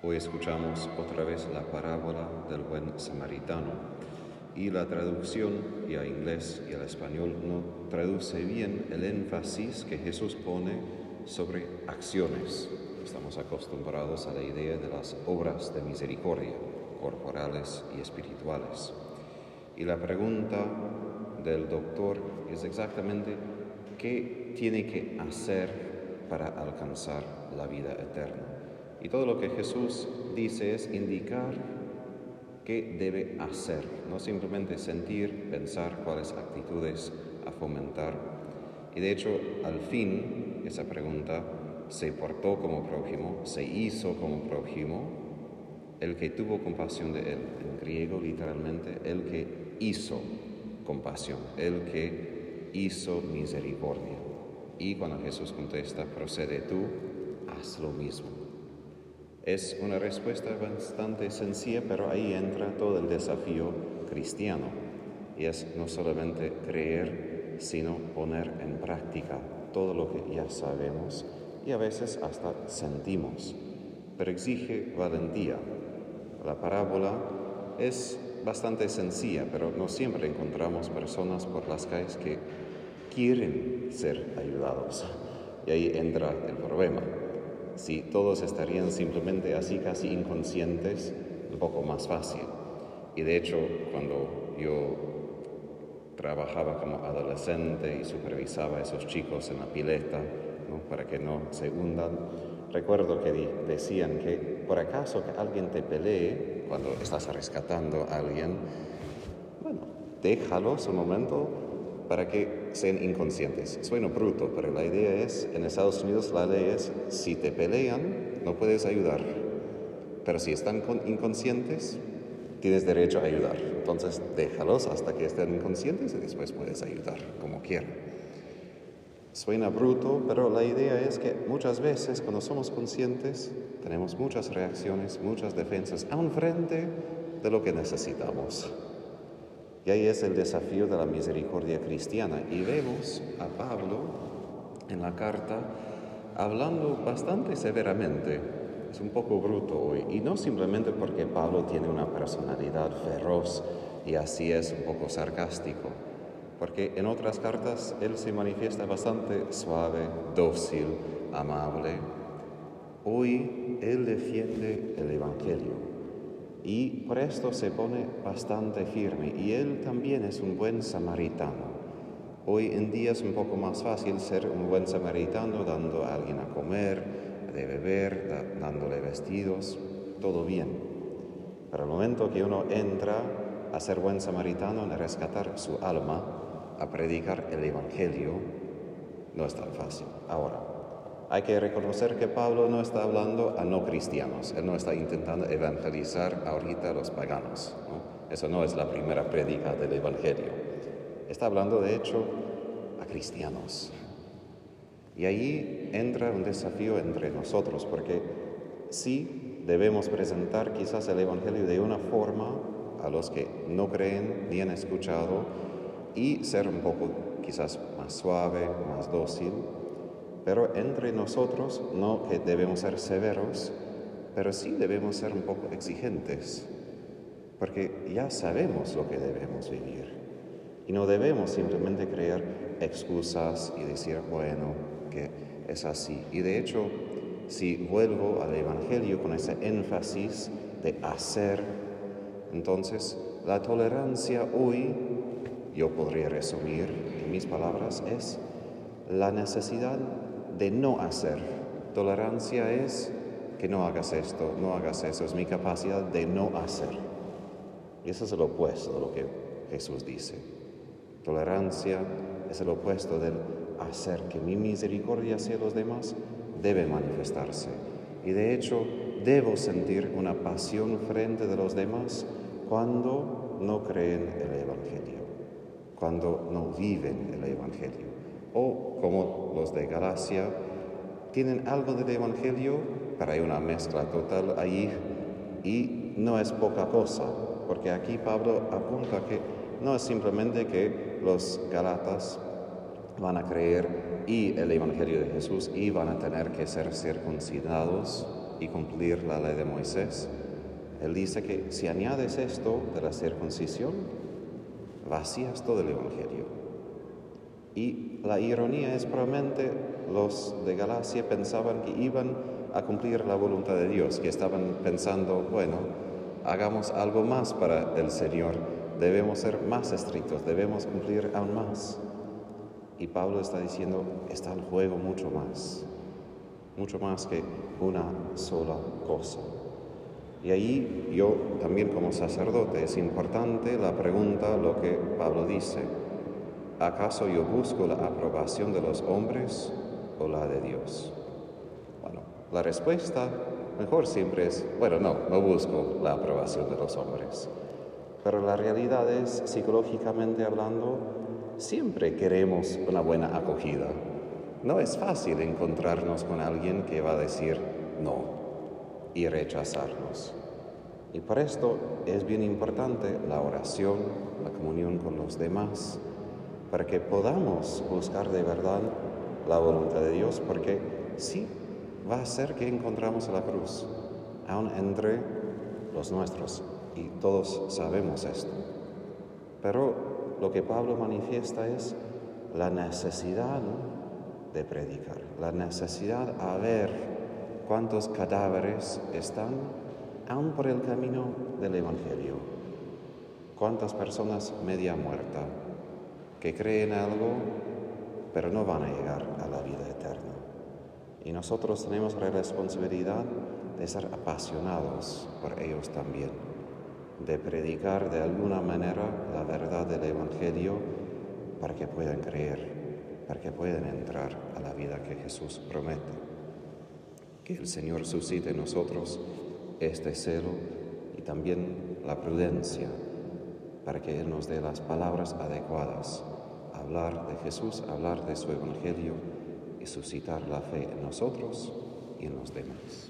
Hoy escuchamos otra vez la parábola del buen samaritano y la traducción, y a inglés y al español, no traduce bien el énfasis que Jesús pone sobre acciones. Estamos acostumbrados a la idea de las obras de misericordia, corporales y espirituales. Y la pregunta del doctor es exactamente qué tiene que hacer para alcanzar la vida eterna. Y todo lo que Jesús dice es indicar qué debe hacer, no simplemente sentir, pensar cuáles actitudes a fomentar. Y de hecho, al fin, esa pregunta se portó como prójimo, se hizo como prójimo, el que tuvo compasión de él, en griego literalmente, el que hizo compasión, el que hizo misericordia. Y cuando Jesús contesta, procede tú, haz lo mismo. Es una respuesta bastante sencilla, pero ahí entra todo el desafío cristiano. Y es no solamente creer, sino poner en práctica todo lo que ya sabemos y a veces hasta sentimos. Pero exige valentía. La parábola es bastante sencilla, pero no siempre encontramos personas por las calles que quieren ser ayudados. Y ahí entra el problema. Si todos estarían simplemente así, casi inconscientes, un poco más fácil. Y de hecho, cuando yo trabajaba como adolescente y supervisaba a esos chicos en la pileta, para que no se hundan, recuerdo que decían que por acaso que alguien te pelee cuando estás rescatando a alguien, bueno, déjalos un momento para que sean inconscientes. Suena bruto, pero la idea es, en Estados Unidos la ley es, si te pelean, no puedes ayudar. Pero si están inconscientes, tienes derecho a ayudar. Entonces déjalos hasta que estén inconscientes y después puedes ayudar, como quieran. Suena bruto, pero la idea es que muchas veces cuando somos conscientes tenemos muchas reacciones, muchas defensas, aún frente de lo que necesitamos. Y ahí es el desafío de la misericordia cristiana. Y vemos a Pablo en la carta hablando bastante severamente. Es un poco bruto hoy. Y no simplemente porque Pablo tiene una personalidad feroz y así es un poco sarcástico. Porque en otras cartas él se manifiesta bastante suave, dócil, amable. Hoy él defiende el Evangelio y por esto se pone bastante firme y él también es un buen samaritano. Hoy en día es un poco más fácil ser un buen samaritano dando a alguien a comer, de beber, dándole vestidos, todo bien. Pero el momento que uno entra a ser buen samaritano, a rescatar su alma, a predicar el Evangelio, no es tan fácil. Ahora, hay que reconocer que Pablo no está hablando a no cristianos, él no está intentando evangelizar ahorita a los paganos. Eso no es la primera prédica del Evangelio. Está hablando, de hecho, a cristianos. Y ahí entra un desafío entre nosotros, porque sí debemos presentar quizás el Evangelio de una forma a los que no creen ni han escuchado y ser un poco quizás más suave, más dócil, pero entre nosotros no que debemos ser severos, pero sí debemos ser un poco exigentes, porque ya sabemos lo que debemos vivir. Y no debemos simplemente crear excusas y decir, bueno, que es así. Y de hecho, si vuelvo al Evangelio con ese énfasis de hacer, entonces la tolerancia hoy, yo podría resumir en mis palabras, es la necesidad de no hacer. Tolerancia es que no hagas esto, no hagas eso, es mi capacidad de no hacer. Y eso es el opuesto de lo que Jesús dice. Tolerancia es el opuesto del hacer, que mi misericordia hacia los demás debe manifestarse. Y de hecho, debo sentir una pasión frente de los demás cuando no creen el Evangelio, cuando no viven el Evangelio o como los de Galacia, tienen algo del Evangelio, pero hay una mezcla total ahí y no es poca cosa, porque aquí Pablo apunta que no es simplemente que los Galatas van a creer y el Evangelio de Jesús y van a tener que ser circuncidados, y cumplir la ley de Moisés, él dice que si añades esto de la circuncisión, vacías todo el Evangelio. Y la ironía es probablemente los de Galacia pensaban que iban a cumplir la voluntad de Dios, que estaban pensando, bueno, hagamos algo más para el Señor, debemos ser más estrictos, debemos cumplir aún más. Y Pablo está diciendo, está el juego mucho más, mucho más que una sola cosa. Y ahí yo también como sacerdote es importante la pregunta, lo que Pablo dice, ¿acaso yo busco la aprobación de los hombres o la de Dios? Bueno, la respuesta mejor siempre es, bueno, no, no busco la aprobación de los hombres. Pero la realidad es, psicológicamente hablando, siempre queremos una buena acogida. No es fácil encontrarnos con alguien que va a decir no y rechazarnos. Y por esto es bien importante la oración, la comunión con los demás, para que podamos buscar de verdad la voluntad de Dios, porque sí va a ser que encontramos la cruz, aún entre los nuestros, y todos sabemos esto. Pero lo que Pablo manifiesta es la necesidad de predicar, la necesidad a ver cuántos cadáveres están aún por el camino del Evangelio, cuántas personas media muerta que creen algo pero no van a llegar a la vida eterna. Y nosotros tenemos la responsabilidad de ser apasionados por ellos también, de predicar de alguna manera la verdad del Evangelio para que puedan creer, para que puedan entrar a la vida que Jesús promete. Que el Señor suscite en nosotros este celo y también la prudencia para que Él nos dé las palabras adecuadas, hablar de Jesús, hablar de su Evangelio y suscitar la fe en nosotros y en los demás.